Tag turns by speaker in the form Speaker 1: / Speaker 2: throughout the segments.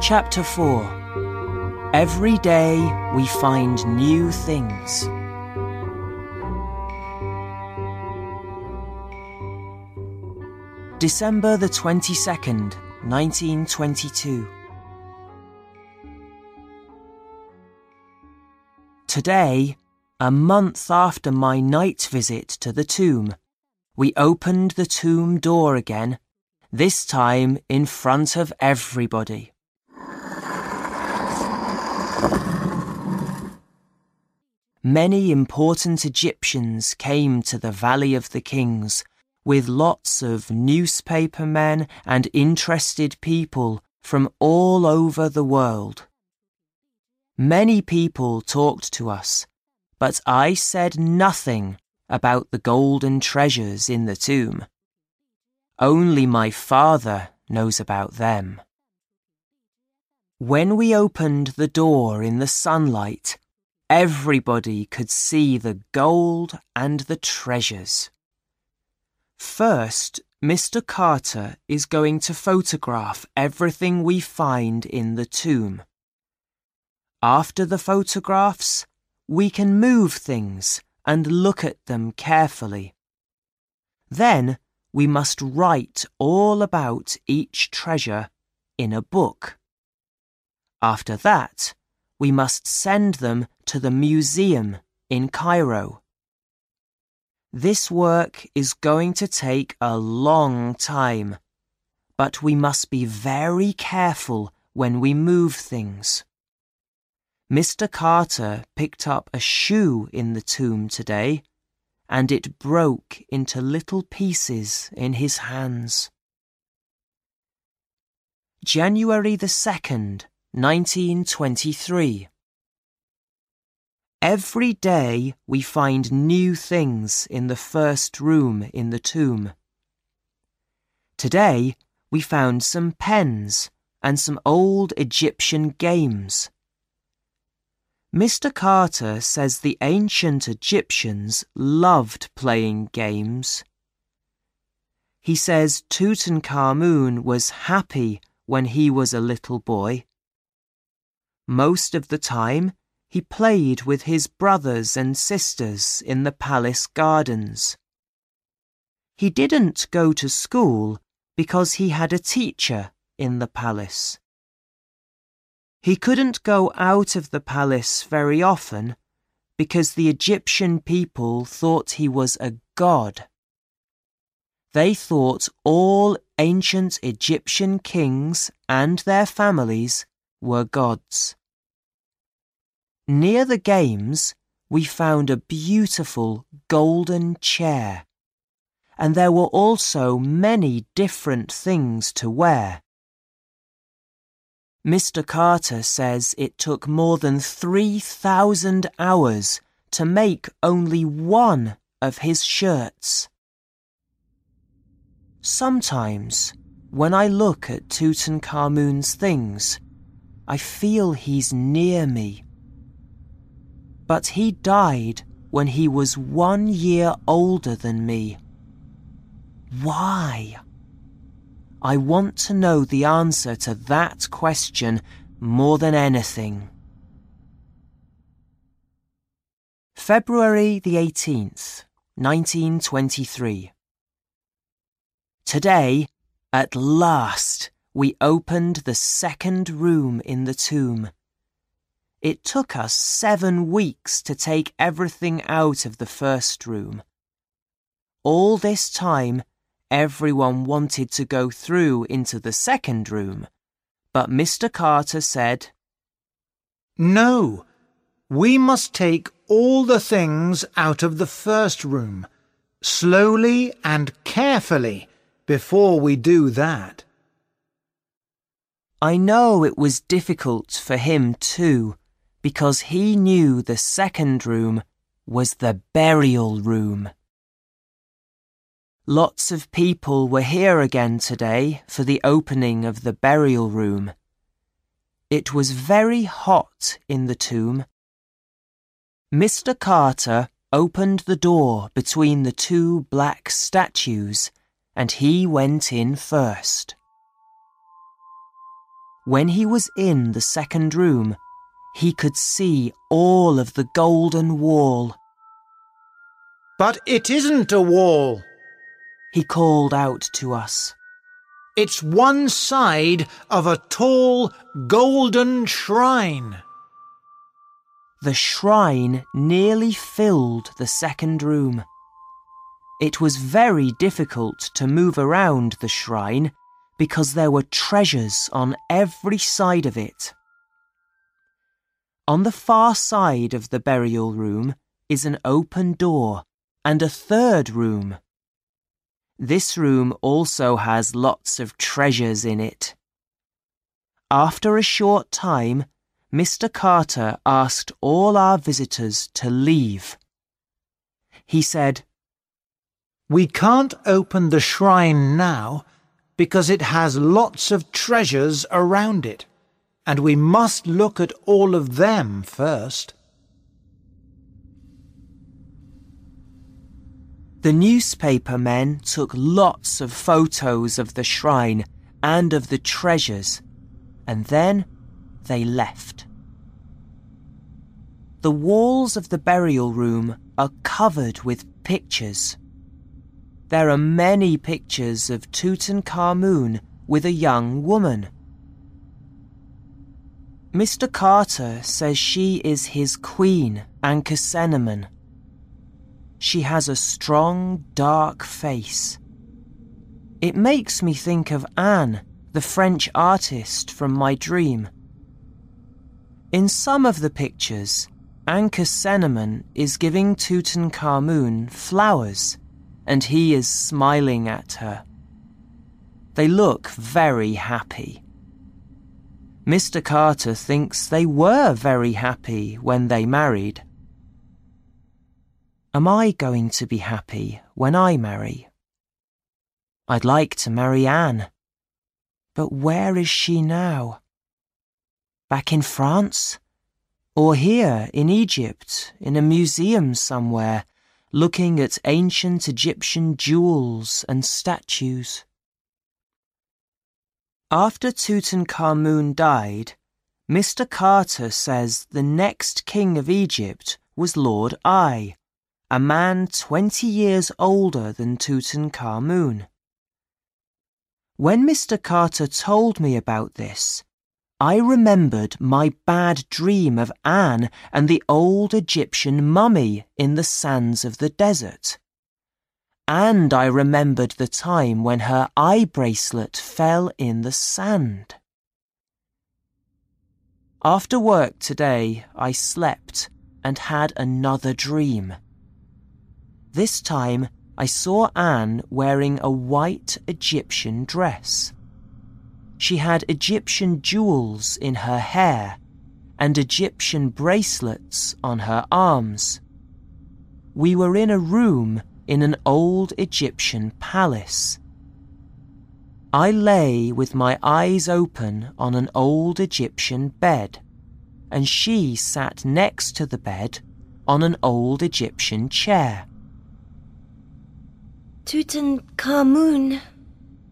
Speaker 1: Chapter 4 Every day we find new things. December the 22nd, 1922. Today, a month after my night visit to the tomb, we opened the tomb door again, this time in front of everybody. Many important Egyptians came to the Valley of the Kings with lots of newspaper men and interested people from all over the world. Many people talked to us, but I said nothing about the golden treasures in the tomb. Only my father knows about them. When we opened the door in the sunlight, everybody could see the gold and the treasures. First, Mr. Carter is going to photograph everything we find in the tomb. After the photographs, we can move things and look at them carefully. Then we must write all about each treasure in a book. After that, we must send them to the museum in Cairo. This work is going to take a long time, but we must be very careful when we move things. Mr. Carter picked up a shoe in the tomb today, and it broke into little pieces in his hands. January the 2nd, 1923. Every day we find new things in the first room in the tomb. Today we found some pens and some old Egyptian games. Mr. Carter says the ancient Egyptians loved playing games. He says Tutankhamun was happy when he was a little boy. Most of the time, he played with his brothers and sisters in the palace gardens. He didn't go to school because he had a teacher in the palace. He couldn't go out of the palace very often because the Egyptian people thought he was a god. They thought all ancient Egyptian kings and their families were gods. Near the games, we found a beautiful golden chair, and there were also many different things to wear. Mr. Carter says it took more than 3,000 hours to make only one of his shirts. Sometimes, when I look at Tutankhamun's things, I feel he's near me but he died when he was one year older than me. Why? I want to know the answer to that question more than anything. February the 18th, 1923. Today, at last, we opened the second room in the tomb. It took us seven weeks to take everything out of the first room. All this time, everyone wanted to go through into the second room, but Mr. Carter said,
Speaker 2: No, we must take all the things out of the first room, slowly and carefully, before we do that.
Speaker 1: I know it was difficult for him too because he knew the second room was the burial room. Lots of people were here again today for the opening of the burial room. It was very hot in the tomb. Mr. Carter opened the door between the two black statues and he went in first. When he was in the second room, he could see all of the golden wall.
Speaker 2: But it isn't a wall,
Speaker 1: he called out to us.
Speaker 2: It's one side of a tall golden shrine.
Speaker 1: The shrine nearly filled the second room. It was very difficult to move around the shrine because there were treasures on every side of it. On the far side of the burial room is an open door and a third room. This room also has lots of treasures in it. After a short time, Mr. Carter asked all our visitors to leave. He said,
Speaker 2: We can't open the shrine now because it has lots of treasures around it, and we must look at all of them first.
Speaker 1: The newspaper men took lots of photos of the shrine and of the treasures, and then they left. The walls of the burial room are covered with pictures. There are many pictures of Tutankhamun with a young woman. Mr. Carter says she is his queen, Ankhesenamun. She has a strong, dark face. It makes me think of Anne, the French artist from my dream. In some of the pictures, Ankhesenamun is giving Tutankhamun flowers and he is smiling at her. They look very happy. Mr. Carter thinks they were very happy when they married. Am I going to be happy when I marry? I'd like to marry Anne. But where is she now? Back in France? Or here in Egypt, in a museum somewhere, looking at ancient Egyptian jewels and statues. After Tutankhamun died, Mr. Carter says the next king of Egypt was Lord Ay, a man 20 years older than Tutankhamun. When Mr. Carter told me about this, I remembered my bad dream of Anne and the old Egyptian mummy in the sands of the desert. And I remembered the time when her eye bracelet fell in the sand. After work today, I slept and had another dream. This time, I saw Anne wearing a white Egyptian dress. She had Egyptian jewels in her hair and Egyptian bracelets on her arms. We were in a room in an old Egyptian palace. I lay with my eyes open on an old Egyptian bed, and she sat next to the bed on an old Egyptian chair.
Speaker 3: Tutankhamun,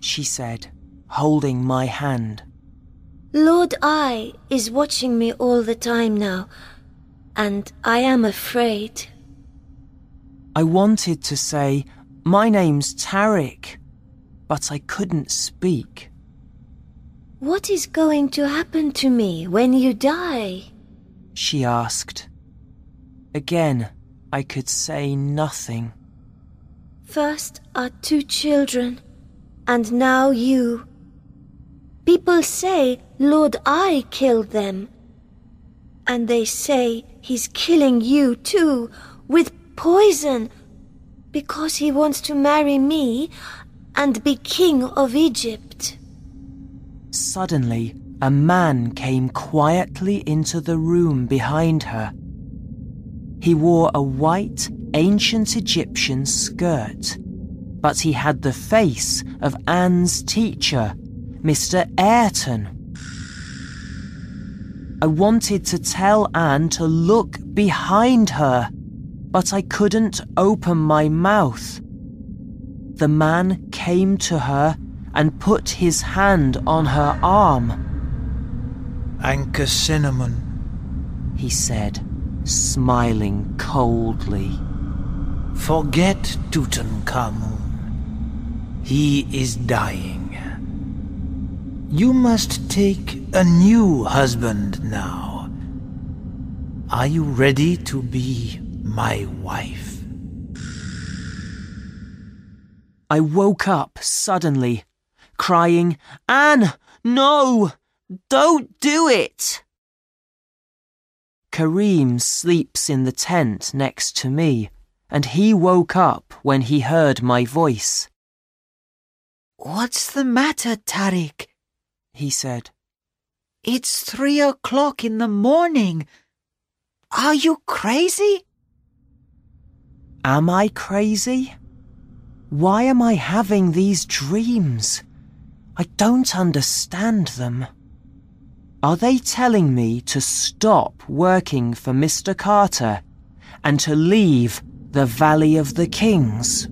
Speaker 1: she said holding my hand.
Speaker 3: Lord Ay is watching me all the time now, and I am afraid.
Speaker 1: I wanted to say, My name's Tarek, but I couldn't speak.
Speaker 3: What is going to happen to me when you die?
Speaker 1: She asked. Again, I could say nothing.
Speaker 3: First our two children, and now you. People say Lord Ay killed them. And they say he's killing you too, with poison, because he wants to marry me and be king of Egypt.
Speaker 1: Suddenly, a man came quietly into the room behind her. He wore a white, ancient Egyptian skirt, but he had the face of Anne's teacher, Mr. Ayrton. I wanted to tell Anne to look behind her, but I couldn't open my mouth. The man came to her and put his hand on her arm.
Speaker 2: Ankhesenamun,
Speaker 1: he said, smiling coldly.
Speaker 2: Forget Tutankhamun. He is dying. You must take a new husband now. Are you ready to be my wife?
Speaker 1: I woke up suddenly, crying, Anne, no! Don't do it! Kareem sleeps in the tent next to me, and he woke up when he heard my voice.
Speaker 4: What's the matter, Tarek? he said. It's three o'clock in the morning. Are you crazy?
Speaker 1: Am I crazy? Why am I having these dreams? I don't understand them. Are they telling me to stop working for Mr. Carter and to leave the Valley of the Kings?